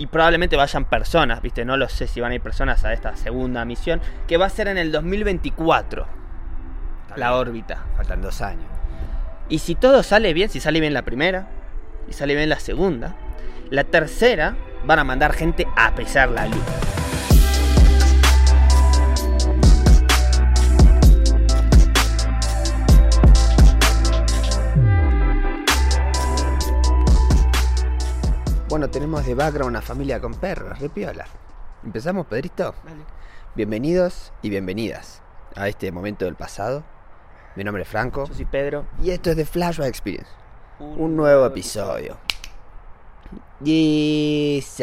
y probablemente vayan personas, ¿viste? No lo sé si van a ir personas a esta segunda misión, que va a ser en el 2024, la órbita. Faltan dos años. Y si todo sale bien, si sale bien la primera, y sale bien la segunda, la tercera van a mandar gente a pesar la luna. Bueno, tenemos de background una familia con perros, repiola. ¿Empezamos, Pedrito? Bienvenidos y bienvenidas a este momento del pasado. Mi nombre es Franco Yo soy Pedro. y esto es de Flashback Experience. Un nuevo episodio.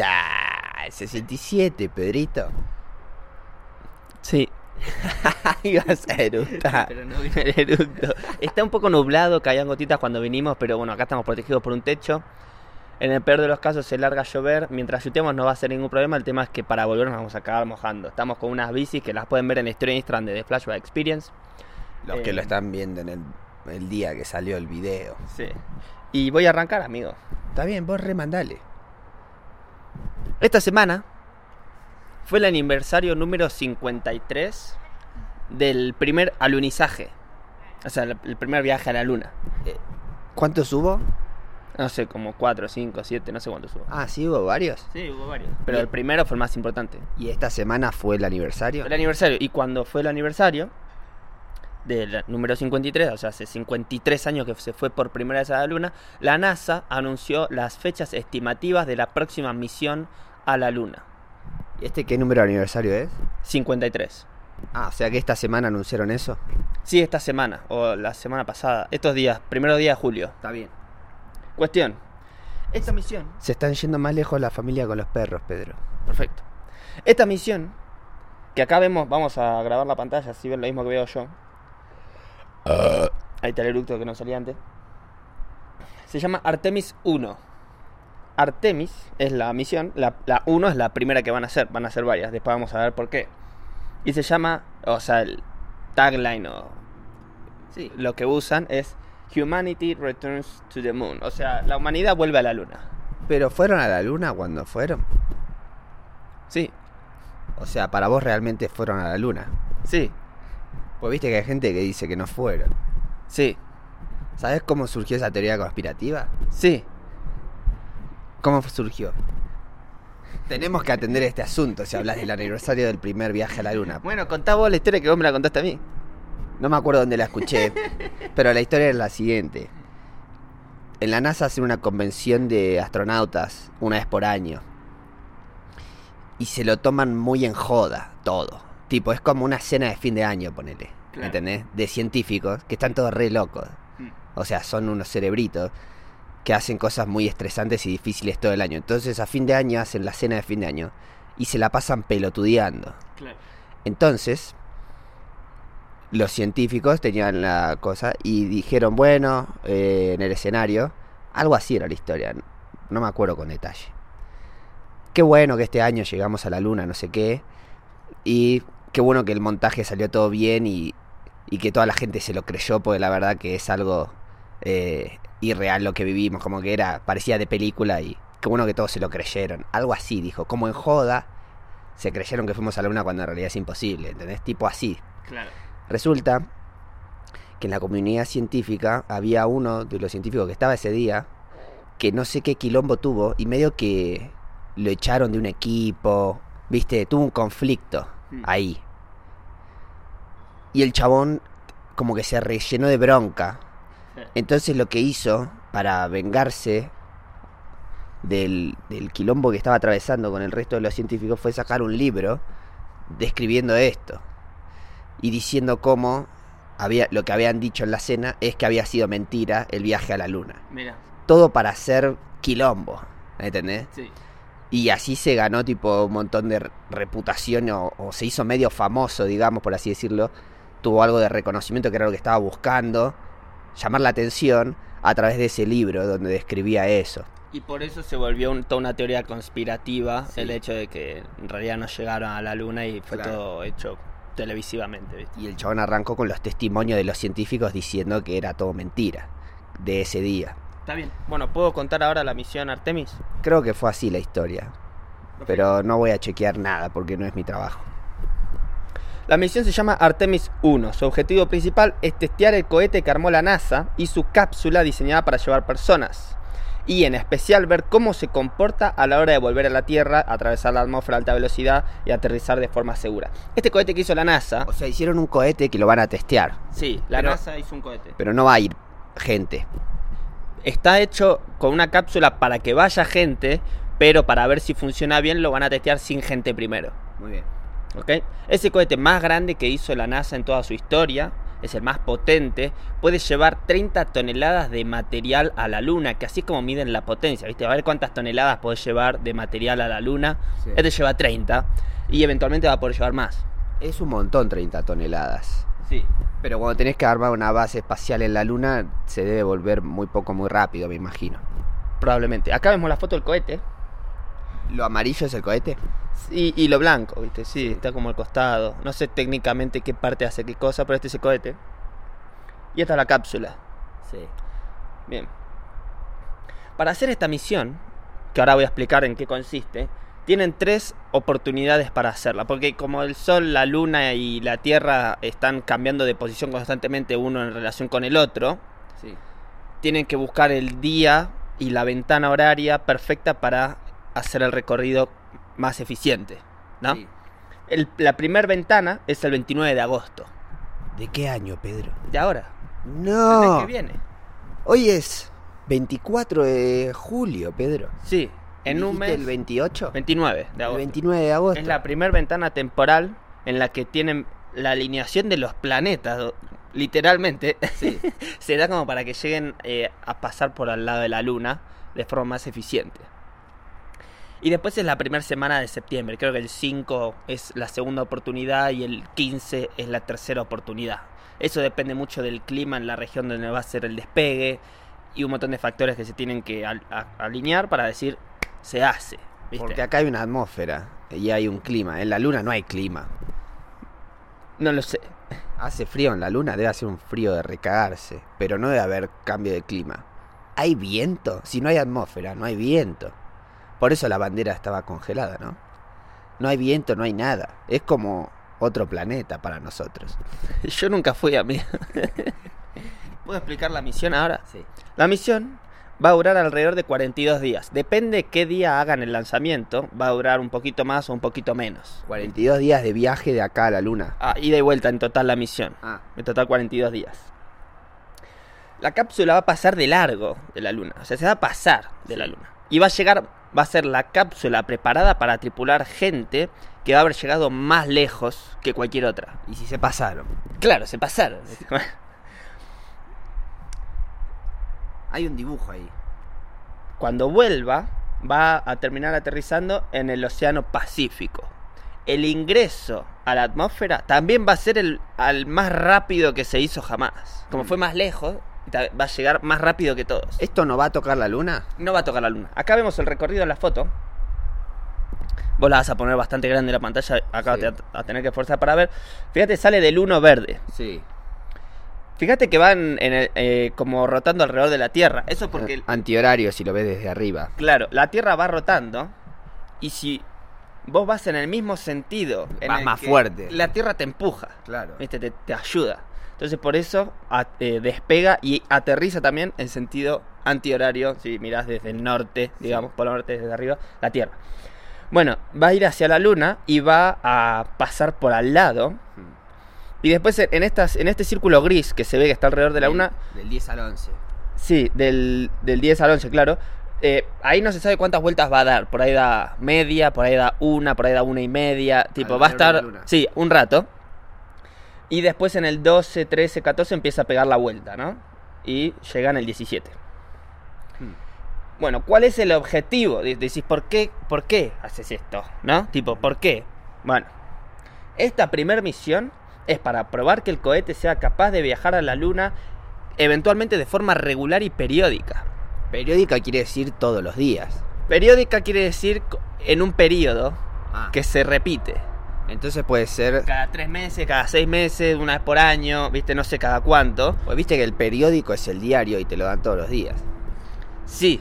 Ah, 67, Pedrito. Sí, Ibas a eructar. pero no vino el eructo. Está un poco nublado, caían gotitas cuando vinimos, pero bueno, acá estamos protegidos por un techo. En el peor de los casos se larga a llover. Mientras chuteamos no va a ser ningún problema. El tema es que para volver nos vamos a acabar mojando. Estamos con unas bicis que las pueden ver en la historia de Instagram de The Flashback Experience. Los que Eh, lo están viendo en el, el día que salió el video. Sí. Y voy a arrancar, amigo. Está bien, vos remandale. Esta semana fue el aniversario número 53 del primer alunizaje. O sea, el primer viaje a la luna. ¿Cuántos hubo? No sé, como 4, 5, 7, no sé cuántos hubo. Ah, sí, hubo varios. Sí, hubo varios. Pero el primero fue el más importante. ¿Y esta semana fue el aniversario? El aniversario. Y cuando fue el aniversario del número 53, o sea, hace 53 años que se fue por primera vez a la Luna, la NASA anunció las fechas estimativas de la próxima misión a la Luna. ¿Y este qué número de aniversario es? 53. Ah, o sea que esta semana anunciaron eso. Sí, esta semana, o la semana pasada, estos días, primero día de julio. Está bien. Cuestión. Esta misión. Se están yendo más lejos la familia con los perros, Pedro. Perfecto. Esta misión, que acá vemos, vamos a grabar la pantalla, así ven lo mismo que veo yo. Ahí está el eructo que no salía antes. Se llama Artemis 1. Artemis es la misión, la, la 1 es la primera que van a hacer, van a hacer varias, después vamos a ver por qué. Y se llama, o sea, el tagline o Sí. lo que usan es Humanity Returns to the Moon. O sea, la humanidad vuelve a la luna. Pero fueron a la luna cuando fueron. Sí, O sea, para vos realmente fueron a la luna. sí, Pues viste que hay gente que dice que no fueron. sí, ¿Sabes cómo surgió esa teoría conspirativa? sí. ¿Cómo surgió? Tenemos que atender este asunto si hablas del aniversario del primer viaje a la luna. Bueno, contá vos la historia que vos me la contaste a mí. No me acuerdo dónde la escuché, pero la historia es la siguiente. En la NASA hacen una convención de astronautas una vez por año. Y se lo toman muy en joda, todo. Tipo, es como una cena de fin de año, ponele. Claro. ¿Entendés? De científicos que están todos re locos. O sea, son unos cerebritos que hacen cosas muy estresantes y difíciles todo el año. Entonces a fin de año hacen la cena de fin de año y se la pasan pelotudeando. Claro. Entonces, los científicos tenían la cosa y dijeron, bueno, eh, en el escenario, algo así era la historia, no me acuerdo con detalle. Qué bueno que este año llegamos a la luna, no sé qué, y qué bueno que el montaje salió todo bien y, y que toda la gente se lo creyó, porque la verdad que es algo eh, irreal lo que vivimos, como que era, parecía de película y qué bueno que todos se lo creyeron. Algo así, dijo, como en joda, se creyeron que fuimos a la luna cuando en realidad es imposible, ¿entendés? Tipo así. Claro. Resulta que en la comunidad científica había uno de los científicos que estaba ese día que no sé qué quilombo tuvo y medio que lo echaron de un equipo, viste, tuvo un conflicto Mm. ahí. Y el chabón como que se rellenó de bronca. Entonces lo que hizo para vengarse del, del quilombo que estaba atravesando con el resto de los científicos fue sacar un libro describiendo esto y diciendo cómo había, lo que habían dicho en la cena es que había sido mentira el viaje a la luna. Mira, Todo para hacer quilombo, ¿entendés? sí. Y así se ganó tipo un montón de re- reputación o, o se hizo medio famoso, digamos, por así decirlo. Tuvo algo de reconocimiento que era lo que estaba buscando, llamar la atención a través de ese libro donde describía eso. Y por eso se volvió un- toda una teoría conspirativa Sí. el hecho de que en realidad no llegaron a la luna y fue Claro. todo hecho televisivamente, ¿viste? Y el chabón arrancó con los testimonios de los científicos diciendo que era todo mentira de ese día. Está bien. Bueno, ¿puedo contar ahora la misión Artemis? Creo que fue así la historia. pero no voy a chequear nada porque no es mi trabajo. La misión se llama Artemis 1. Su objetivo principal es testear el cohete que armó la NASA y su cápsula diseñada para llevar personas. Y en especial ver cómo se comporta a la hora de volver a la Tierra, atravesar la atmósfera a alta velocidad y aterrizar de forma segura. Este cohete que hizo la NASA... O sea, hicieron un cohete que lo van a testear, Sí, la Pero- NASA hizo un cohete. pero no va a ir gente. Está hecho con una cápsula para que vaya gente, pero para ver si funciona bien lo van a testear sin gente primero. Muy bien. ¿ok? Ese cohete más grande que hizo la NASA en toda su historia, es el más potente, puede llevar 30 toneladas de material a la Luna, que así es como miden la potencia, ¿viste? A ver cuántas toneladas puede llevar de material a la Luna. Sí. Este lleva 30 y eventualmente va a poder llevar más. Es un montón 30 toneladas. Sí. Pero cuando tenés que armar una base espacial en la Luna, se debe volver muy poco, muy rápido, me imagino. Probablemente. Acá vemos la foto del cohete. ¿Lo amarillo es el cohete? Y, y lo blanco, ¿viste? Sí, está como al costado. No sé técnicamente qué parte hace qué cosa, pero este es el cohete. Y esta es la cápsula. Sí. Bien. Para hacer esta misión, que ahora voy a explicar en qué consiste, tienen tres oportunidades para hacerla. Porque como el Sol, la Luna y la Tierra están cambiando de posición constantemente uno en relación con el otro, Sí. tienen que buscar el día y la ventana horaria perfecta para hacer el recorrido más eficiente. ¿no? Sí. El- la primera ventana es el 29 de agosto. ¿De qué año, Pedro? De ahora. El mes No. que viene. Hoy es 24 de julio, Pedro. Sí, en un ¿Dijiste mes. el 28? 29 de El agosto. 29 de agosto. Es la primera ventana temporal en la que tienen la alineación de los planetas, literalmente, Sí. se da como para que lleguen eh, a pasar por al lado de la Luna de forma más eficiente. Y después es la primera semana de septiembre, creo que el 5 es la segunda oportunidad y el 15 es la tercera oportunidad. Eso depende mucho del clima en la región donde va a ser el despegue y un montón de factores que se tienen que al- alinear para decir se hace. ¿viste? Porque acá hay una atmósfera y hay un clima. En la Luna no hay clima. No lo sé. Hace frío en la Luna, debe hacer un frío de recagarse. Pero no debe haber cambio de clima. ¿Hay viento? Si no hay atmósfera, no hay viento. Por eso la bandera estaba congelada, ¿no? No hay viento, no hay nada. Es como otro planeta para nosotros. Yo nunca fui a mí. ¿Puedo explicar la misión ahora? Sí. La misión va a durar alrededor de 42 días. Depende qué día hagan el lanzamiento, va a durar un poquito más o un poquito menos. 42 días de viaje de acá a la Luna. Ah, ida y vuelta en total la misión. Ah, En total 42 días. La cápsula va a pasar de largo de la Luna. O sea, se va a pasar de la Luna. Y va a llegar, va a ser la cápsula preparada para tripular gente que va a haber llegado más lejos que cualquier otra. y si se pasaron. Claro, se pasaron. Hay un dibujo ahí. Cuando vuelva, va a terminar aterrizando en el Océano Pacífico. El ingreso a la atmósfera también va a ser el al más rápido que se hizo jamás. Como fue más lejos, va a llegar más rápido que todos. ¿Esto no va a tocar la Luna? No va a tocar la luna. Acá vemos el recorrido en la foto. Vos la vas a poner bastante grande en la pantalla. Acá Sí. te vas a tener que esforzar para ver. Fíjate, sale del 1 verde. Sí. Fíjate que van en el- eh, como rotando alrededor de la Tierra. Eso es porque, Eh, Antihorario si lo ves desde arriba. claro, la Tierra va rotando. Y si vos vas en el mismo sentido, en Vas el más que fuerte. La Tierra te empuja. Claro. ¿viste? Te, te ayuda. Entonces por eso a- eh, despega y aterriza también en sentido antihorario, si mirás desde el norte, digamos, por el norte desde arriba, la Tierra. Bueno, va a ir hacia la Luna y va a pasar por al lado. Y después en, estas, en este círculo gris que se ve que está alrededor de la Luna, Del 10 al 11. sí, del, del 10 al 11, claro. eh, ahí no se sabe cuántas vueltas va a dar. Por ahí da media, por ahí da una, por ahí da una y media. Tipo, va a estar. Sí, un rato. Y después en el 12, 13, 14 empieza a pegar la vuelta, ¿no? Y llega en el 17. Hmm. Bueno, ¿cuál es el objetivo? De- Decís, ¿por qué, ¿por qué haces esto? ¿No? Tipo, ¿por qué? Bueno, esta primer misión es para probar que el cohete sea capaz de viajar a la Luna eventualmente de forma regular y periódica. Periódica quiere decir todos los días. Periódica quiere decir en un periodo Ah. que se repite. Entonces puede ser. Cada tres meses, cada seis meses, una vez por año, viste, no sé cada cuánto. Pues viste que el periódico es el diario y te lo dan todos los días. Sí,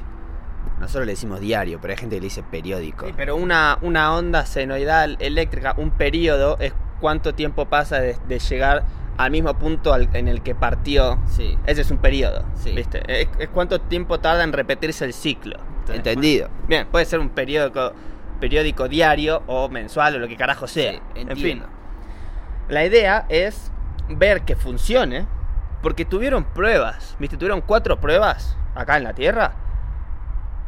Nosotros le decimos diario, pero hay gente que le dice periódico. Sí, pero una, una onda senoidal eléctrica, un periodo, es cuánto tiempo pasa de, de llegar al mismo punto al- en el que partió. Sí. Ese es un periodo, Sí. ¿viste? Es, es cuánto tiempo tarda en repetirse el ciclo. Entendido. Bien, puede ser un periódico, periódico diario o mensual o lo que carajo sea. Sí, en fin, la idea es ver que funcione, porque tuvieron pruebas, ¿viste? Tuvieron cuatro pruebas acá en la Tierra.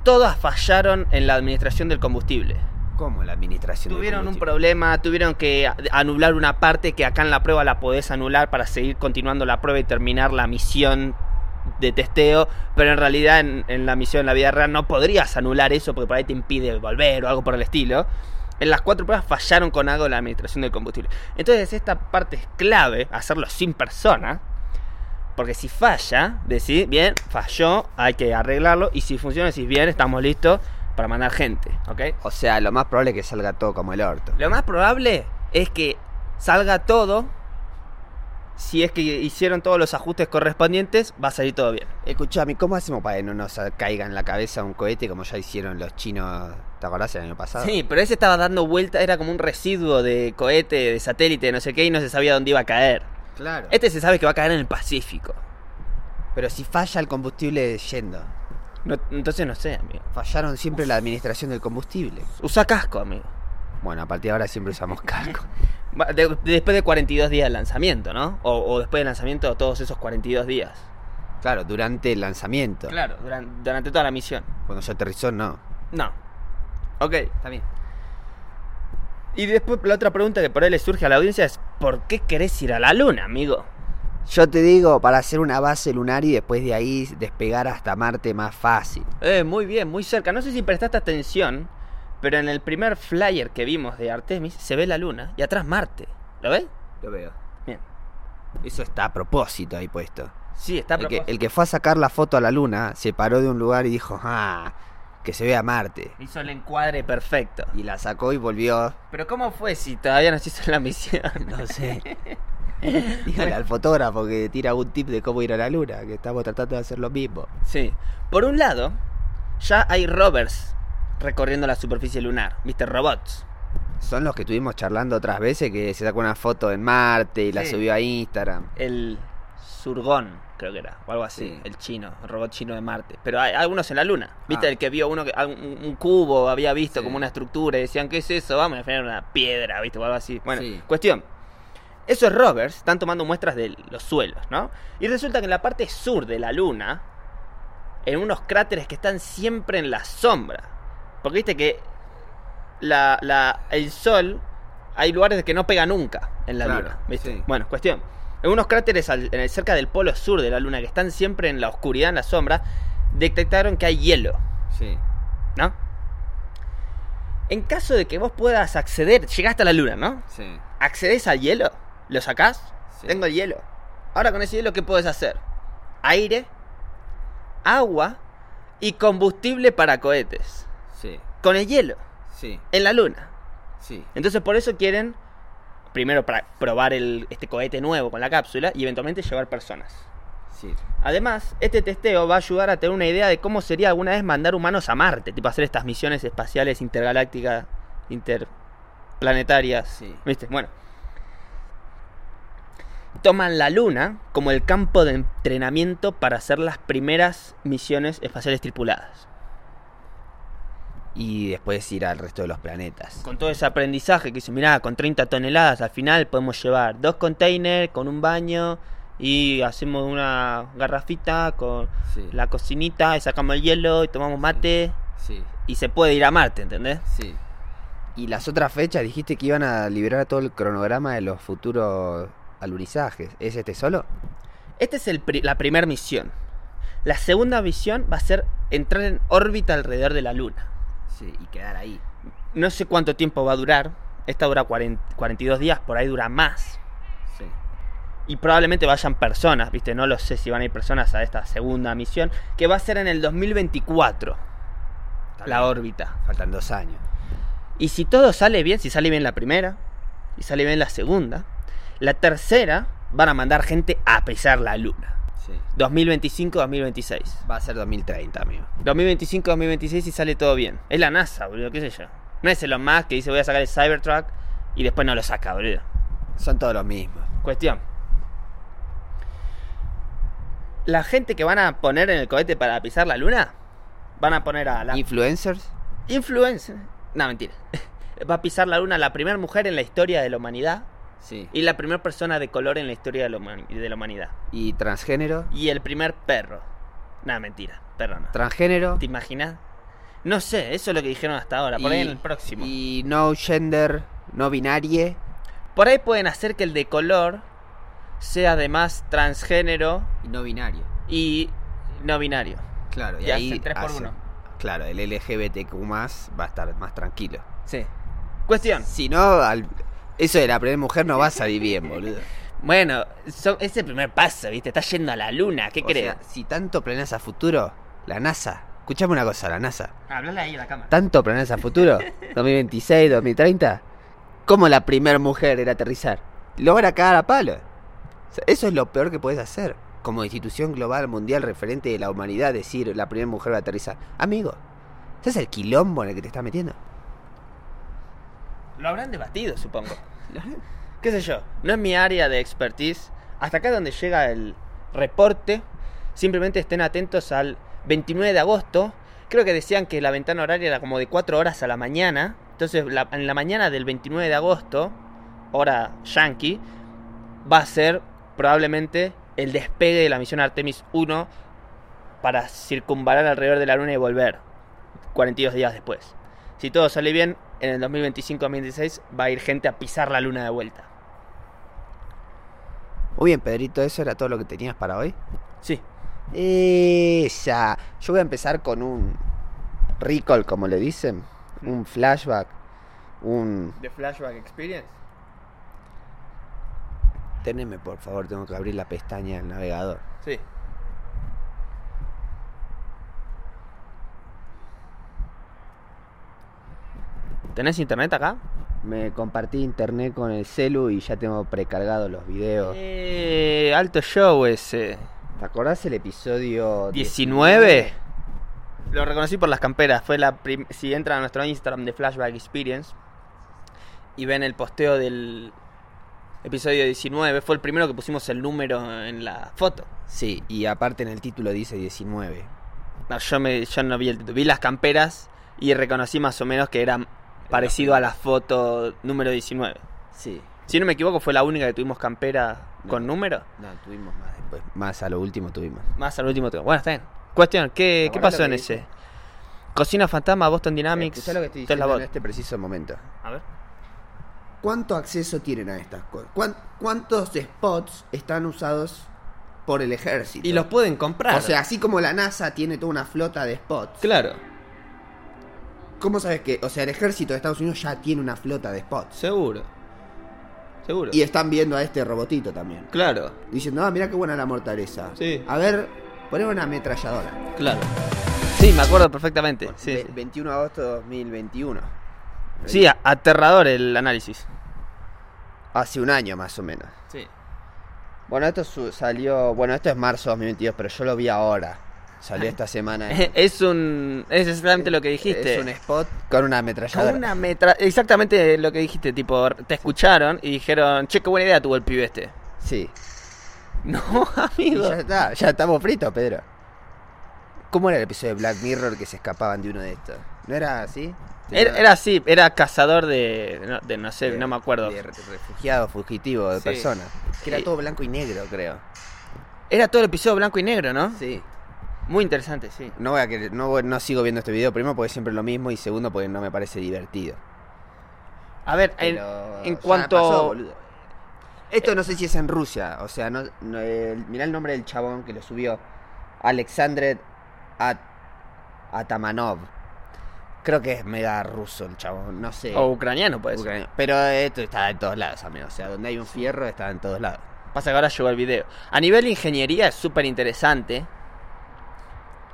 Todas fallaron en la administración del combustible. ¿Cómo la administración del Tuvieron un problema, tuvieron que anular una parte que acá en la prueba la podés anular para seguir continuando la prueba y terminar la misión de testeo, pero en realidad en, en la misión en la vida real no podrías anular eso porque por ahí te impide volver o algo por el estilo. En las cuatro pruebas fallaron con algo la administración del combustible. Entonces esta parte es clave, hacerlo sin persona, porque si falla, decís, bien, falló, hay que arreglarlo, y si funciona, decís, bien, estamos listos para mandar gente, ¿ok? O sea, lo más probable es que salga todo como el orto. Lo más probable es que salga todo. Si es que hicieron todos los ajustes correspondientes, va a salir todo bien. Escuchame, ¿cómo hacemos para que no nos caiga en la cabeza un cohete como ya hicieron los chinos, ¿te acordás el año pasado? Sí, pero ese estaba dando vuelta, era como un residuo de cohete, de satélite, no sé qué, y no se sabía dónde iba a caer. claro. Este se sabe que va a caer en el Pacífico. Pero si falla el combustible yendo. No- entonces no sé, amigo. Fallaron siempre la administración del combustible. Usa casco, amigo. Bueno, a partir de ahora siempre usamos casco. De- después de 42 días de lanzamiento, ¿no? O, o después del lanzamiento, todos esos 42 días. Claro, durante el lanzamiento. Claro, durante, durante toda la misión. Cuando se aterrizó, no. No. Ok, está bien. Y después la otra pregunta que por ahí le surge a la audiencia es ¿por qué querés ir a la luna, amigo? Yo te digo, para hacer una base lunar y después de ahí despegar hasta Marte más fácil. Eh, muy bien, muy cerca. No sé si prestaste atención, pero en el primer flyer que vimos de Artemis se ve la luna y atrás Marte. ¿Lo ves? Lo veo. Bien. Eso está a propósito ahí puesto. Sí, está El que, propósito. el que fue a sacar la foto a la luna se paró de un lugar y dijo, ah, que se vea Marte. Hizo el encuadre perfecto. Y la sacó y volvió. Pero ¿cómo fue si todavía no se hizo la misión? No sé. Dígale al fotógrafo que tira un tip de cómo ir a la luna, que estamos tratando de hacer lo mismo. Sí. Por un lado, ya hay rovers recorriendo la superficie lunar. ¿Viste? Robots. Son los que estuvimos charlando otras veces que se sacó una foto en Marte y la Sí. subió a Instagram. el Surgón, creo que era, o algo así, Sí. el chino, el robot chino de Marte. Pero hay algunos en la Luna. ¿Viste Ah. el que vio uno que un, un cubo, había visto Sí. como una estructura y decían, ¿qué es eso? Vamos a poner una piedra, ¿viste? O algo así. Bueno, Sí. cuestión. Esos rovers están tomando muestras de los suelos, ¿no? Y resulta que en la parte sur de la Luna, en unos cráteres que están siempre en la sombra. Porque viste que la, la- el Sol, hay lugares que no pega nunca en la Claro, Luna, ¿viste? sí. Bueno, cuestión. En unos cráteres al- en el- cerca del polo sur de la Luna, que están siempre en la oscuridad, en la sombra, detectaron que hay hielo, Sí. ¿no? En caso de que vos puedas acceder, llegaste a la Luna, ¿no? Sí. ¿Accedes al hielo? ¿Lo sacás? Sí. Tengo el hielo. Ahora con ese hielo, ¿qué puedes hacer? Aire, agua y combustible para cohetes. Con el hielo, Sí. en la luna. Sí. Entonces por eso quieren primero pra- probar el, este cohete nuevo con la cápsula y eventualmente llevar personas. Sí. Además, este testeo va a ayudar a tener una idea de cómo sería alguna vez mandar humanos a Marte, tipo hacer estas misiones espaciales intergalácticas, interplanetarias. Sí. ¿Viste? Bueno. Toman la Luna como el campo de entrenamiento para hacer las primeras misiones espaciales tripuladas. Y después ir al resto de los planetas. Con todo ese aprendizaje que dice, mirá, con 30 toneladas al final podemos llevar dos containers con un baño y hacemos una garrafita con Sí. la cocinita y sacamos el hielo y tomamos mate Sí. y se puede ir a Marte, ¿entendés? Sí. Y las otras fechas dijiste que iban a liberar todo el cronograma de los futuros alunizajes. ¿Es este solo? Esta es el pri- la primera misión. La segunda misión va a ser entrar en órbita alrededor de la Luna. Y quedar ahí. No sé cuánto tiempo va a durar. Esta dura 40 42 días, por ahí dura más. Sí. Y probablemente vayan personas, ¿viste? No lo sé si van a ir personas a esta segunda misión, que va a ser en el 2024, Está la órbita. Faltan dos años. Y si todo sale bien, si sale bien la primera, y sale bien la segunda, la tercera van a mandar gente a pisar la luna. Sí. 2025-2026. Va a ser 2030, amigo. 2025-2026 y sale todo bien. Es la NASA, boludo, qué sé yo. No es Elon Musk que dice voy a sacar el Cybertruck y después no lo saca, boludo. Son todos los mismos. Cuestión. La gente que van a poner en el cohete para pisar la luna, van a poner a la ¿Influencers? influencer. No, mentira. Va a pisar la luna la primera mujer en la historia de la humanidad Sí. y la primera persona de color en la historia de la, humani- de la humanidad. ¿Y transgénero? Y el primer perro. No, mentira, perro no. ¿Transgénero? ¿Te imaginas? No sé, eso es lo que dijeron hasta ahora. Por ahí en el próximo. Y no gender, no binarie. Por ahí pueden hacer que el de color sea además transgénero Y no binario. y no binario. Claro, y Ya ahí hacen tres por hacen- uno. Claro, el LGBTQ más va a estar más tranquilo. Sí. Cuestión. Si no, al- eso de la primera mujer no va a salir bien, boludo. Bueno, so- es el primer paso, ¿viste? Está yendo a la luna, ¿qué O crees? sea, si tanto planeas a futuro, la NASA. Escuchame una cosa, la NASA. Hablale ahí a la cámara. ¿Tanto planeas a futuro? 2026, 2030. ¿Cómo la primera mujer era aterrizar? Lo van a cagar a palo. O sea, eso es lo peor que puedes hacer. Como institución global, mundial, referente de la humanidad, decir la primera mujer va a aterrizar. Amigo, ¿ese es el quilombo en el que te estás metiendo? Lo habrán debatido, supongo. ¿Qué sé yo? No es mi área de expertise. Hasta acá es donde llega el reporte. Simplemente estén atentos al 29 de agosto. Creo que decían que la ventana horaria era como de 4 horas a la mañana. Entonces, la- en la mañana del 29 de agosto, hora yankee, va a ser probablemente el despegue de la misión Artemis 1 para circunvalar alrededor de la Luna y volver 42 días después. Si todo sale bien, en el 2025-2026 va a ir gente a pisar la Luna de vuelta. Muy bien, Pedrito, ¿eso era todo lo que tenías para hoy? Sí. Esa. Yo voy a empezar con un recall, como le dicen. Un flashback. Un... ¿The Flashback Experience? Teneme, por favor, tengo que abrir la pestaña del navegador. Sí. ¿Tenés internet acá? Me compartí internet con el celu y ya tengo precargados los videos. Eh, alto show ese. ¿Te acordás el episodio 19? Lo reconocí por las camperas. Fue la si entran a nuestro Instagram de Flashback Experience y ven el posteo del episodio 19, fue el primero que pusimos el número en la foto. Sí, y aparte en el título dice 19. No, yo, me, yo no vi el título. Vi las camperas y reconocí más o menos que era parecido a la foto número 19. Sí. Si no me equivoco, fue la única que tuvimos campera No. con número. No, tuvimos más después. Más a lo último tuvimos. Más al último. tuvo. Bueno, está bien. Cuestión, ¿qué, ¿qué pasó lo en que ese? dice. Cocina Fantasma, Boston Dynamics. Escuchá lo que estoy diciendo en este preciso momento. A ver. ¿Cuánto acceso tienen a estas cosas? ¿Cuán- ¿Cuántos spots están usados por el ejército? Y los pueden comprar. O sea, así como la NASA tiene toda una flota de spots. claro, ¿Cómo sabes que? O sea, el ejército de Estados Unidos ya tiene una flota de spots. seguro. Seguro. Y están viendo a este robotito también. Claro, Diciendo, ah, mira qué buena la mortaleza. Sí. A ver, ponemos una ametralladora. claro. Sí, me acuerdo perfectamente. Sí, Ve- sí. 21 de agosto de 2021. Sí, aterrador el análisis. Hace un año más o menos. Sí. Bueno, esto salió. Bueno, esto es marzo de 2022, pero yo lo vi ahora. Salió esta semana. en- Es un. Es exactamente lo que dijiste. Es un spot con una ametralladora. Con una metra. Exactamente lo que dijiste. Tipo, te escucharon y dijeron, che, qué buena idea tuvo el pibe este. Sí. No, Y amigo. ya está, ya estamos fritos, Pedro. ¿Cómo era el episodio de Black Mirror que se escapaban de uno de estos? ¿No era así? Era, era así, era cazador de. No, de no sé, De- no me acuerdo. De refugiado, fugitivo, de Sí. personas. Que era todo blanco y negro, creo. Era todo el episodio blanco y negro, ¿no? Sí. Muy interesante, sí. No voy a que no, no sigo viendo este video, primero porque es siempre lo mismo y segundo porque no me parece divertido. A ver, en, Pero en ya cuanto. pasó. Esto no sé si es en Rusia, o sea, no, no, el- mirá el nombre del chabón que lo subió. Alexander At- Atamanov. Creo que es mega ruso el chabón, no sé. O ucraniano, pues. Ucraniano. Pero esto está en todos lados, amigo. O sea, donde hay un fierro está en todos lados. Pasa que ahora llegó el video. A nivel de ingeniería es súper interesante.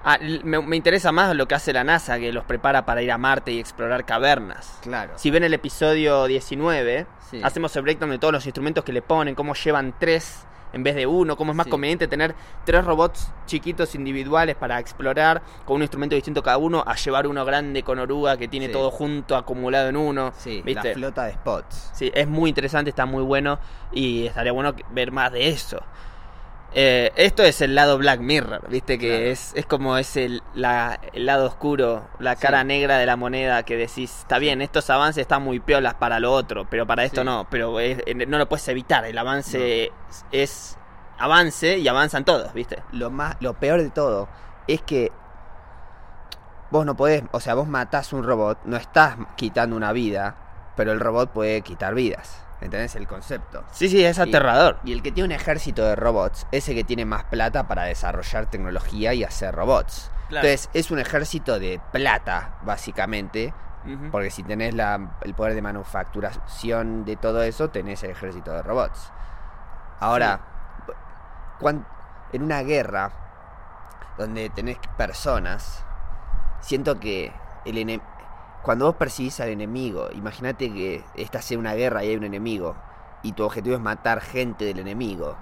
Ah, me, me interesa más lo que hace la NASA, que los prepara para ir a Marte y explorar cavernas. Claro. Si ven el episodio 19, Sí. hacemos el breakdown de todos los instrumentos que le ponen, cómo llevan tres en vez de uno, cómo es más Sí. conveniente tener tres robots chiquitos individuales para explorar con un instrumento distinto cada uno, a llevar uno grande con oruga que tiene Sí. todo junto, acumulado en uno. Sí, ¿viste? la flota de spots. Sí, es muy interesante, está muy bueno y estaría bueno ver más de eso. Eh, esto es el lado Black Mirror, viste que Claro. es, es como es el, la- el lado oscuro, la Sí. cara negra de la moneda que decís, está bien, estos avances están muy piolas para lo otro, pero para esto Sí. no, pero es- no lo puedes evitar, el avance es, es avance y avanzan todos, viste. Lo más, lo peor de todo es que vos no podés, o sea, vos matás un robot, no estás quitando una vida, pero el robot puede quitar vidas. ¿Entendés el concepto? Sí, sí, es aterrador. Y el que tiene un ejército de robots es el que tiene más plata para desarrollar tecnología y hacer robots. Claro. Entonces, es un ejército de plata, básicamente, porque si tenés la- el poder de manufacturación de todo eso, tenés el ejército de robots. Ahora, en una guerra donde tenés personas, siento que el ene- cuando vos percibís al enemigo, imagínate que estás en una guerra y hay un enemigo, y tu objetivo es matar gente del enemigo,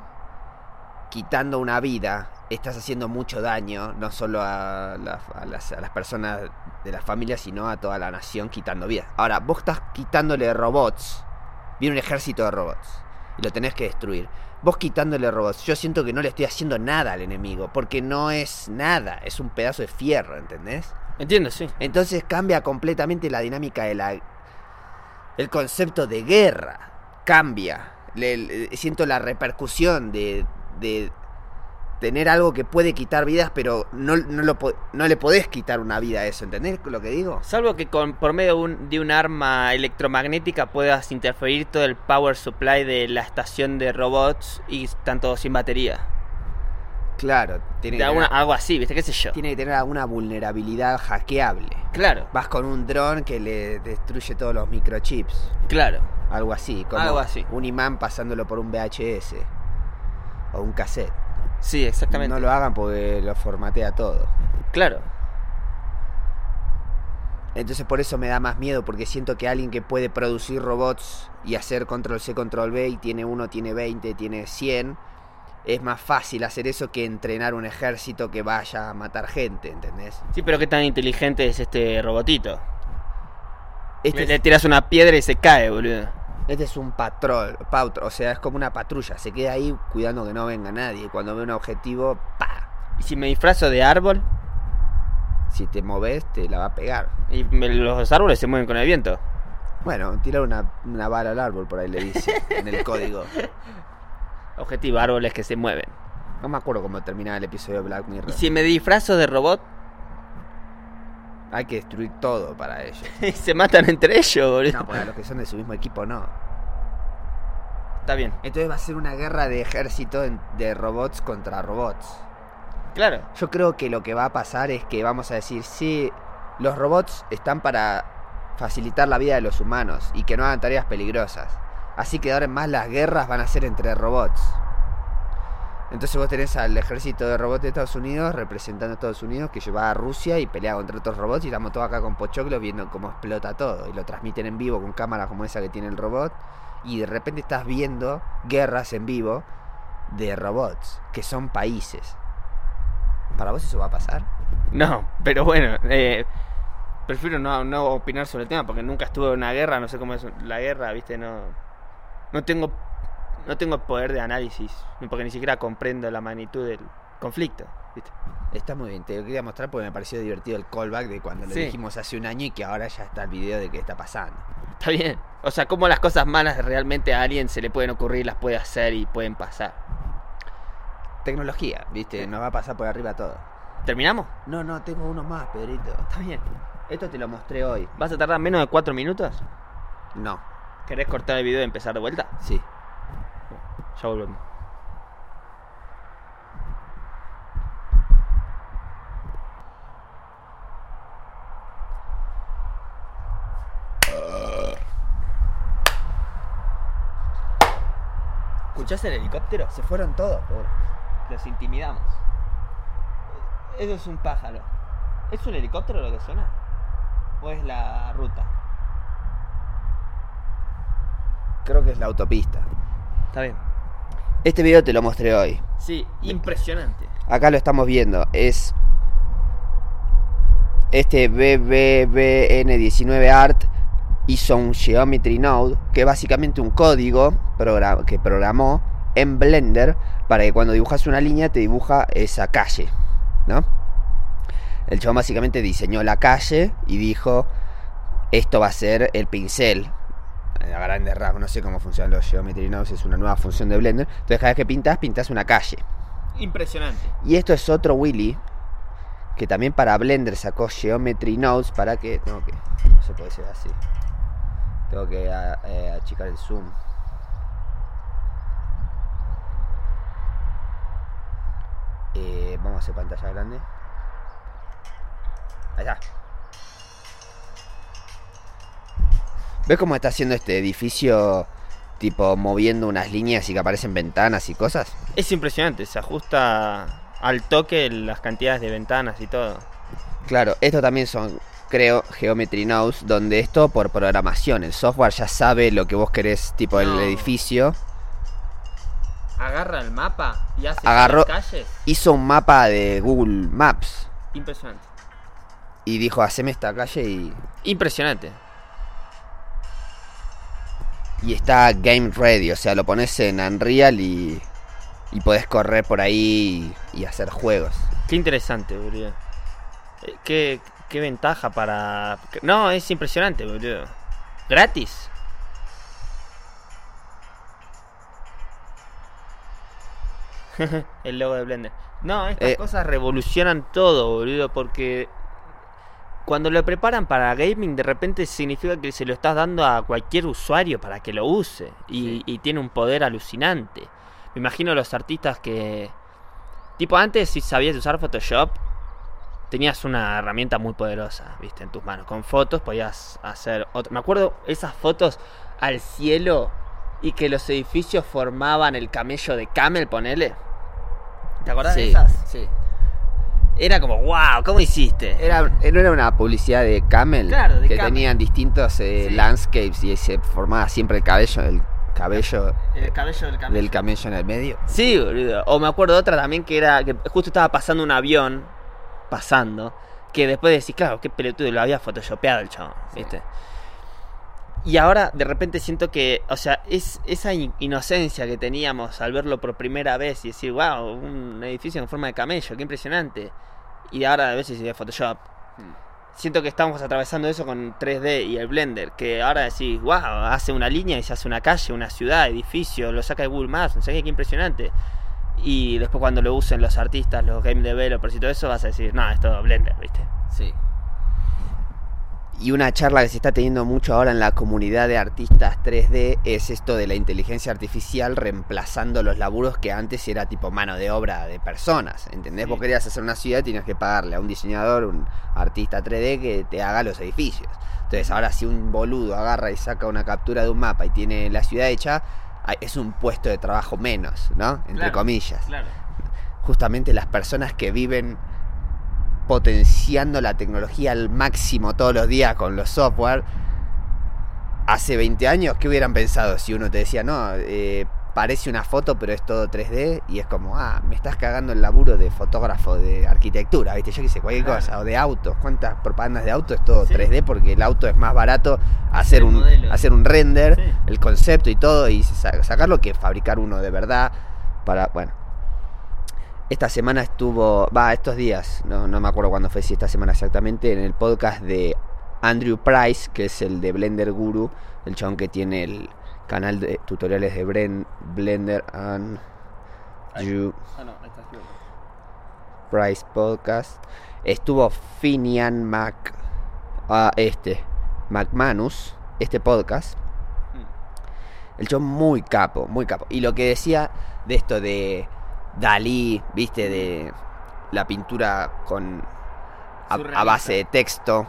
quitando una vida, estás haciendo mucho daño, no solo a las personas de la familia, sino a toda la nación quitando vidas. Ahora, vos estás quitándole robots, viene un ejército de robots, y lo tenés que destruir. Vos quitándole robots, yo siento que no le estoy haciendo nada al enemigo, porque no es nada, es un pedazo de fierro, ¿entendés? Entiendo, sí. Entonces cambia completamente la dinámica de la. El concepto de guerra cambia. Le- le- siento la repercusión de, de tener algo que puede quitar vidas, pero no, no, lo, no le podés quitar una vida a eso. ¿Entendés lo que digo? Salvo que con, por medio de un, de un arma electromagnética puedas interferir todo el power supply de la estación de robots y están todos sin batería. Claro, tiene que, alguna- tener, algo así, ¿viste? ¿Qué sé yo? tiene que tener alguna vulnerabilidad hackeable. Claro, Vas con un dron que le destruye todos los microchips. claro. Algo así. Como Algo así. Un imán pasándolo por un VHS. O un cassette. Sí, exactamente. No lo hagan porque lo formatea todo. Claro. Entonces por eso me da más miedo, porque siento que alguien que puede producir robots y hacer control C, control V, y tiene uno, tiene 20, tiene 100, es más fácil hacer eso que entrenar un ejército que vaya a matar gente, ¿entendés? Sí, pero qué tan inteligente es este robotito. Este, le, tiras una piedra y se cae, boludo. Este es un patrol, pautro, o sea, es como una patrulla, se queda ahí cuidando que no venga nadie, y cuando ve un objetivo, ¡pa! Y si me disfrazo de árbol Si te moves, te la va a pegar. y me- los árboles se mueven con el viento. Bueno, tirar una, una bala al árbol, por ahí le dice, en el código. Objetivo, árboles que se mueven. No me acuerdo cómo terminaba el episodio de Black Mirror. Y si me disfrazo de robot Hay que destruir todo para ellos. y se matan entre ellos, boludo. No, porque a los que son de su mismo equipo no. Está bien. Entonces va a ser una guerra de ejército de robots contra robots. Claro. Yo creo que lo que va a pasar es que vamos a decir, sí, los robots están para facilitar la vida de los humanos y que no hagan tareas peligrosas. Así que ahora en más las guerras van a ser entre robots. Entonces vos tenés al ejército de robots de Estados Unidos representando a Estados Unidos que lleva a Rusia y pelea contra otros robots y estamos todos acá con Pochoclo viendo cómo explota todo. Y lo transmiten en vivo con cámaras como esa que tiene el robot. Y de repente estás viendo guerras en vivo de robots, que son países. ¿Para vos eso va a pasar? No, pero bueno, eh, prefiero no, no opinar sobre el tema porque nunca estuve en una guerra, no sé cómo es la guerra, viste, no, no tengo, no tengo poder de análisis, porque ni siquiera comprendo la magnitud del conflicto, viste. Está muy bien, te lo quería mostrar porque me pareció divertido el callback de cuando lo Sí. dijimos hace un año y que ahora ya está el video de qué está pasando. Está bien. O sea, cómo las cosas malas realmente a alguien se le pueden ocurrir, las puede hacer y pueden pasar. Tecnología, viste, nos va a pasar por arriba todo. ¿Terminamos? No, no, tengo uno más, Pedrito. Está bien. Esto te lo mostré hoy. ¿Vas a tardar menos de cuatro minutos? No, ¿Querés cortar el video y empezar de vuelta? sí. Ya volvemos. ¿Escuchás el helicóptero? Se fueron todos, por... Los intimidamos. Eso es un pájaro. ¿Es un helicóptero lo que suena? ¿O es la ruta? Creo que es la autopista. Está bien. Este video te lo mostré hoy. Sí, impresionante. Acá lo estamos viendo. Es este BBBN19 Art hizo un Geometry Node, que es básicamente un código que programó en Blender para que cuando dibujas una línea te dibuja esa calle, ¿no? El chabón básicamente diseñó la calle y dijo, esto va a ser el pincel. A grandes rasgos, no sé cómo funcionan los Geometry Nodes, es una nueva función de Blender. Entonces cada vez que pintas, pintas una calle. Impresionante. Y esto es otro Willy que también para Blender sacó Geometry Nodes para que. Tengo que. No se puede ser así. Tengo que a- eh, achicar el zoom. Eh, vamos a hacer pantalla grande. Ahí está. ¿Ves cómo está haciendo este edificio? Tipo moviendo unas líneas y que aparecen ventanas y cosas. Es impresionante, se ajusta al toque las cantidades de ventanas y todo. Claro, esto también son, creo, Geometry Nodes, donde esto por programación, el software ya sabe lo que vos querés, tipo el edificio. Agarra el mapa y hace Agarró- las calles. Hizo un mapa de Google Maps Impresionante. y dijo, haceme esta calle y, Impresionante. Y está game ready, o sea, lo pones en Unreal y, y podés correr por ahí y, hacer juegos. Qué interesante, boludo. Eh, Qué, qué ventaja para... No, es impresionante, boludo. Gratis. El logo de Blender. No, estas Eh. cosas revolucionan todo, boludo, porque cuando lo preparan para gaming, de repente significa que se lo estás dando a cualquier usuario para que lo use. Y, Sí. y tiene un poder alucinante. Me imagino los artistas que... Tipo, antes si sabías usar Photoshop, tenías una herramienta muy poderosa, viste, en tus manos. Con fotos podías hacer... Otro. Me acuerdo esas fotos al cielo y que los edificios formaban el camello de Camel, ponele. ¿Te acordás de esas? sí. Era como, wow, ¿cómo hiciste? Era, no era una publicidad de Camel, Claro, de que Camel. tenían distintos eh, Sí. landscapes y se formaba siempre el cabello, el cabello El cabello del camello. del camello en el medio. Sí, boludo. O me acuerdo de otra también que era que justo estaba pasando un avión, pasando, que después decís, claro, qué pelotudo, lo había photoshopeado el chabón, Sí. ¿viste? Y ahora de repente siento que, o sea, es esa in- inocencia que teníamos al verlo por primera vez y decir, wow, un edificio en forma de camello, qué impresionante. Y ahora a veces de Photoshop. Siento que estamos atravesando eso con 3D y el Blender, que ahora decís, wow, hace una línea y se hace una calle, una ciudad, edificio, lo saca de Google Maps, no sé qué, qué impresionante. Y después cuando lo usen los artistas, los game developers y todo eso, vas a decir, no, es todo Blender, ¿viste? Sí. Y una charla que se está teniendo mucho ahora en la comunidad de artistas 3D es esto de la inteligencia artificial reemplazando los laburos que antes era tipo mano de obra de personas. ¿Entendés? Sí. Vos querías hacer una ciudad y tenías que pagarle a un diseñador, un artista 3D que te haga los edificios. Entonces ahora si un boludo agarra y saca una captura de un mapa y tiene la ciudad hecha, es un puesto de trabajo menos, ¿no? Entre Claro, comillas Claro. justamente las personas que viven potenciando la tecnología al máximo todos los días con los software. Hace 20 años, ¿qué hubieran pensado si uno te decía, no, eh, parece una foto pero es todo 3D? Y es como, ah, me estás cagando el laburo de fotógrafo de arquitectura, ¿viste? Yo qué sé, cualquier Claro. cosa, o de autos. ¿Cuántas propagandas de auto es todo Sí. 3D? Porque el auto es más barato hacer un, hacer un render, Sí. el concepto y todo, y sa- sacarlo que fabricar uno de verdad para, bueno. Esta semana estuvo, va, estos días, no, no me acuerdo cuándo fue, si esta semana exactamente, en el podcast de Andrew Price, que es el de Blender Guru, el chabón que tiene el canal de tutoriales de Bren- Blender and You Ah, no. Price Podcast. Estuvo Finian Mac, ah, este, McManus, este podcast. El chabón muy capo, muy capo. Y lo que decía de esto de Dalí, viste, de la pintura con a, base de texto.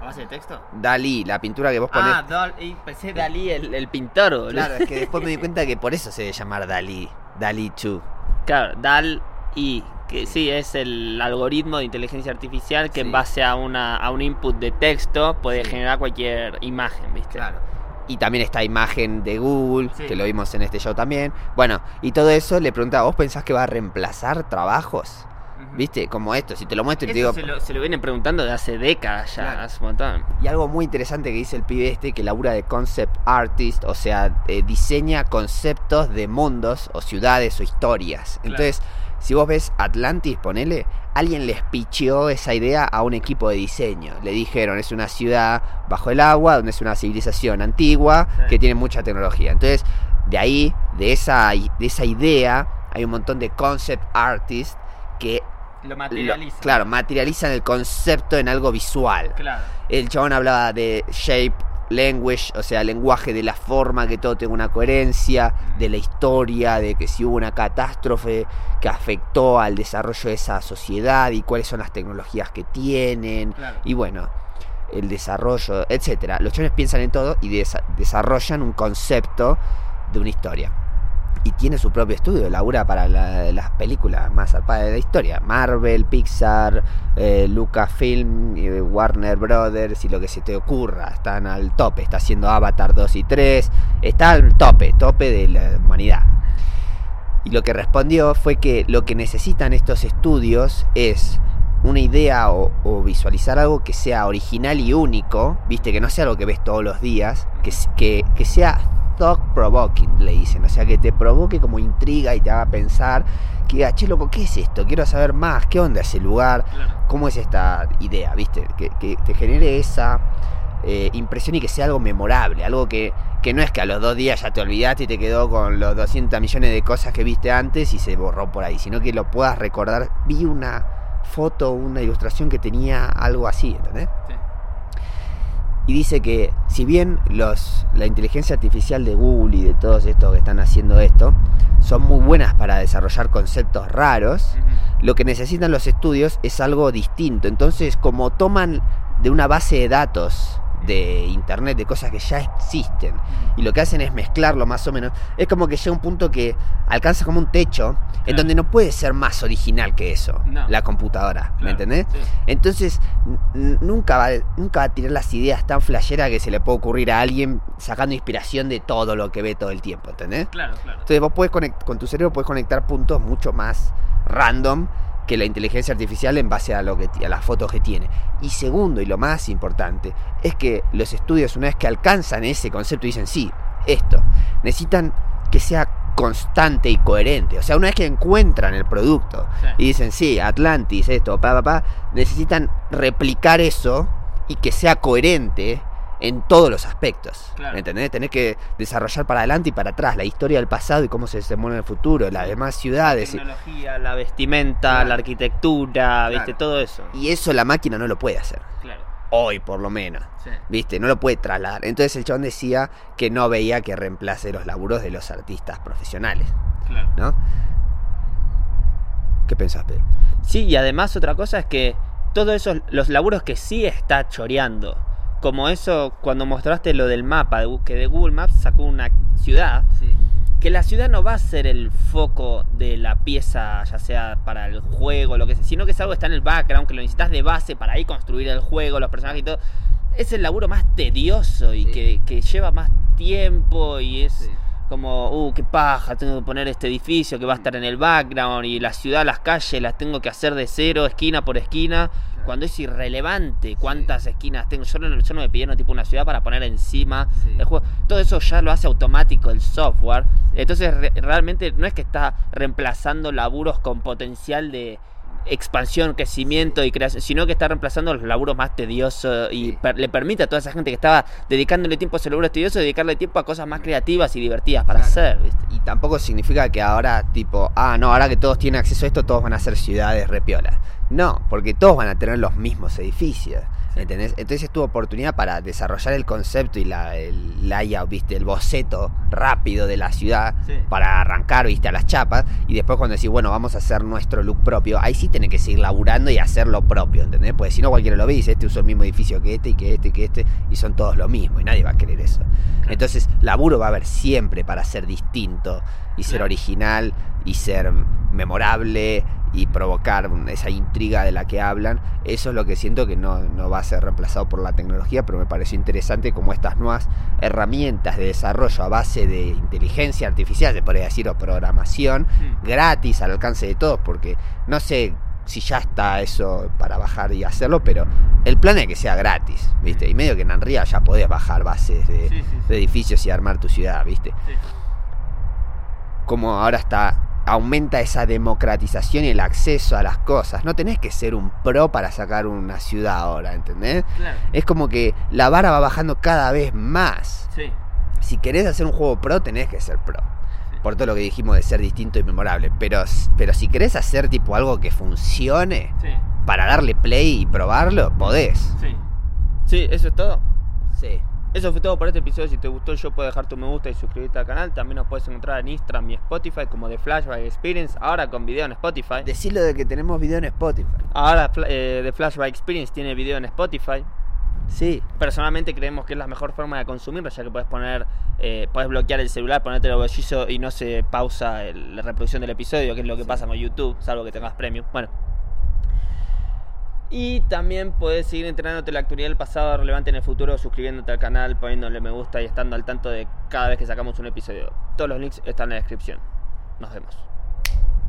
¿A base de texto? Dalí, la pintura que vos ponés. Ah, Dal, y pensé Dalí, el, el pintor, boludo. claro, es que después me di cuenta que por eso se debe llamar Dalí, Dalí 2. Claro, DAL y que sí es el algoritmo de inteligencia artificial que Sí. en base a una a un input de texto puede Sí. generar cualquier imagen, ¿viste? Claro. Y también esta imagen de Google, Sí. que lo vimos en este show también. Bueno, y todo eso le preguntaba, ¿vos pensás que va a reemplazar trabajos? ¿Viste? Como esto, si te lo muestro y te digo... se, lo, se lo vienen preguntando de hace décadas ya, Claro. hace un montón. Y algo muy interesante que dice el pibe este, que labura de concept artist, o sea, eh, diseña conceptos de mundos o ciudades o historias. Claro. Entonces, si vos ves Atlantis, ponele, alguien les picheó esa idea a un equipo de diseño. Le dijeron, es una ciudad bajo el agua, donde es una civilización antigua, Sí. que tiene mucha tecnología. Entonces, de ahí, de esa, de esa idea, hay un montón de concept artists que... Lo lo- materializa. claro, materializan el concepto en algo visual. Claro. El chabón hablaba de shape language, o sea, lenguaje de la forma, que todo tenga una coherencia, de la historia, de que si hubo una catástrofe que afectó al desarrollo de esa sociedad y cuáles son las tecnologías que tienen. Claro. Y bueno, el desarrollo, etcétera. Los chabones piensan en todo y desa- desarrollan un concepto de una historia. Y tiene su propio estudio, labura para la- las películas más zarpadas de la historia. Marvel, Pixar, eh, Lucasfilm, eh, Warner Brothers y lo que se te ocurra. Están al tope, está haciendo Avatar 2 y 3. Está al tope, tope de la humanidad. Y lo que respondió fue que lo que necesitan estos estudios es una idea o, visualizar algo que sea original y único, viste, que no sea algo que ves todos los días, que, que, que sea thought provoking, le dicen, o sea, que te provoque como intriga y te haga pensar, que diga, che, loco, ¿qué es esto? Quiero saber más, ¿qué onda ese lugar? Claro. ¿Cómo es esta idea, viste? Que, que te genere esa eh, impresión y que sea algo memorable, algo que, que no es que a los dos días ya te olvidaste y te quedó con los 200 millones de cosas que viste antes y se borró por ahí, sino que lo puedas recordar. Vi una foto, una ilustración que tenía algo así, ¿entendés? Y dice que si bien los, la inteligencia artificial de Google y de todos estos que están haciendo esto son muy buenas para desarrollar conceptos raros, lo que necesitan los estudios es algo distinto. Entonces, como toman de una base de datos de internet, de cosas que ya existen, y lo que hacen es mezclarlo más o menos, es como que llega un punto que alcanza como un techo en donde no puede ser más original que eso, No. la computadora, ¿me entendés? sí. Entonces, nunca va, nunca va a tirar las ideas tan flasheras que se le puede ocurrir a alguien sacando inspiración de todo lo que ve todo el tiempo, ¿entendés? Claro, claro. Entonces vos puedes con tu cerebro puedes conectar puntos mucho más random que la inteligencia artificial en base a lo que a las fotos que tiene. Y segundo y lo más importante es que los estudios una vez que alcanzan ese concepto dicen sí, esto necesitan que sea constante y coherente. O sea, una vez que encuentran el producto Sí. y dicen sí, Atlantis, esto, pa, pa, pa, necesitan replicar eso y que sea coherente en todos los aspectos. Claro. ¿Me entendés? Tenés que desarrollar para adelante y para atrás la historia del pasado y cómo se desenvuelve en el futuro, las demás ciudades. y- tecnología, la vestimenta, Claro. la arquitectura, viste, Claro. todo eso. Y eso la máquina no lo puede hacer. Claro. Hoy, por lo menos. Sí. ¿Viste? No lo puede trasladar. Entonces el chabón decía que no veía que reemplace los laburos de los artistas profesionales. Claro. ¿No? ¿Qué pensás, Pedro? Sí, y además otra cosa es que todos esos, los laburos que sí está choreando, como eso cuando mostraste lo del mapa, que de Google Maps sacó una ciudad, Sí. que la ciudad no va a ser el foco de la pieza, ya sea para el juego, lo que sea, sino que es algo que está en el background, que lo necesitas de base para ahí construir el juego, los personajes y todo. Es el laburo más tedioso y Sí. que, que lleva más tiempo y es Sí. como, uh, qué paja, tengo que poner este edificio que va a estar en el background y la ciudad, las calles las tengo que hacer de cero, esquina por esquina, cuando es irrelevante cuántas esquinas tengo. Yo no, yo no me pidieron tipo una ciudad para poner encima Sí. el juego. Todo eso ya lo hace automático el software. Entonces re- realmente no es que está reemplazando laburos con potencial de expansión, crecimiento y creación, sino que está reemplazando los laburos más tediosos y per- le permite a toda esa gente que estaba dedicándole tiempo a esos laburos tediosos dedicarle tiempo a cosas más creativas y divertidas para Claro. hacer, ¿viste? Y tampoco significa que ahora, tipo, ah, no, ahora que todos tienen acceso a esto, todos van a ser ciudades repiolas. No, porque todos van a tener los mismos edificios. ¿Entendés? Entonces es tu oportunidad para desarrollar el concepto y la, el layout, viste, el boceto rápido de la ciudad Sí. para arrancar, viste, a las chapas. Y después cuando decís, bueno, vamos a hacer nuestro look propio, ahí sí tenés que seguir laburando y hacer lo propio, ¿entendés? Porque si no cualquiera lo ve y dice, este usó el mismo edificio que este y que este y que este, y son todos lo mismo, y nadie va a querer eso. Entonces, laburo va a haber siempre para ser distinto y ser original y ser memorable y provocar esa intriga de la que hablan, eso es lo que siento que no, no va a ser reemplazado por la tecnología, pero me pareció interesante como estas nuevas herramientas de desarrollo a base de inteligencia artificial, se podría decir, o programación, Mm. gratis al alcance de todos, porque no sé si ya está eso para bajar y hacerlo, pero el plan es que sea gratis, ¿viste? Y medio que en Unreal ya podés bajar bases de, Sí, sí, sí. de edificios y armar tu ciudad, ¿viste? Como ahora está aumenta esa democratización y el acceso a las cosas. No tenés que ser un pro para sacar una ciudad ahora, ¿entendés? Claro. Es como que la vara va bajando cada vez más. Sí. Si querés hacer un juego pro, tenés que ser pro. Por todo lo que dijimos de ser distinto y memorable. Pero, pero si querés hacer tipo algo que funcione, Sí. para darle play y probarlo, podés. Sí. Sí, eso es todo. Sí. Eso fue todo por este episodio. Si te gustó, yo puedo dejar tu me gusta y suscribirte al canal. También nos puedes encontrar en Instagram y Spotify como The Flashback Experience. Ahora con video en Spotify. Decirlo de que tenemos video en Spotify. Ahora eh, The Flashback Experience tiene video en Spotify. Sí. Personalmente creemos que es la mejor forma de consumirlo, ya que puedes poner, eh, puedes bloquear el celular, ponerte el bolsillo y no se pausa el- la reproducción del episodio, que es lo que pasa con YouTube, salvo que tengas premium. Bueno. Y también puedes seguir enterándote de la actualidad del pasado relevante en el futuro, suscribiéndote al canal, poniéndole me gusta y estando al tanto de cada vez que sacamos un episodio. Todos los links están en la descripción. Nos vemos.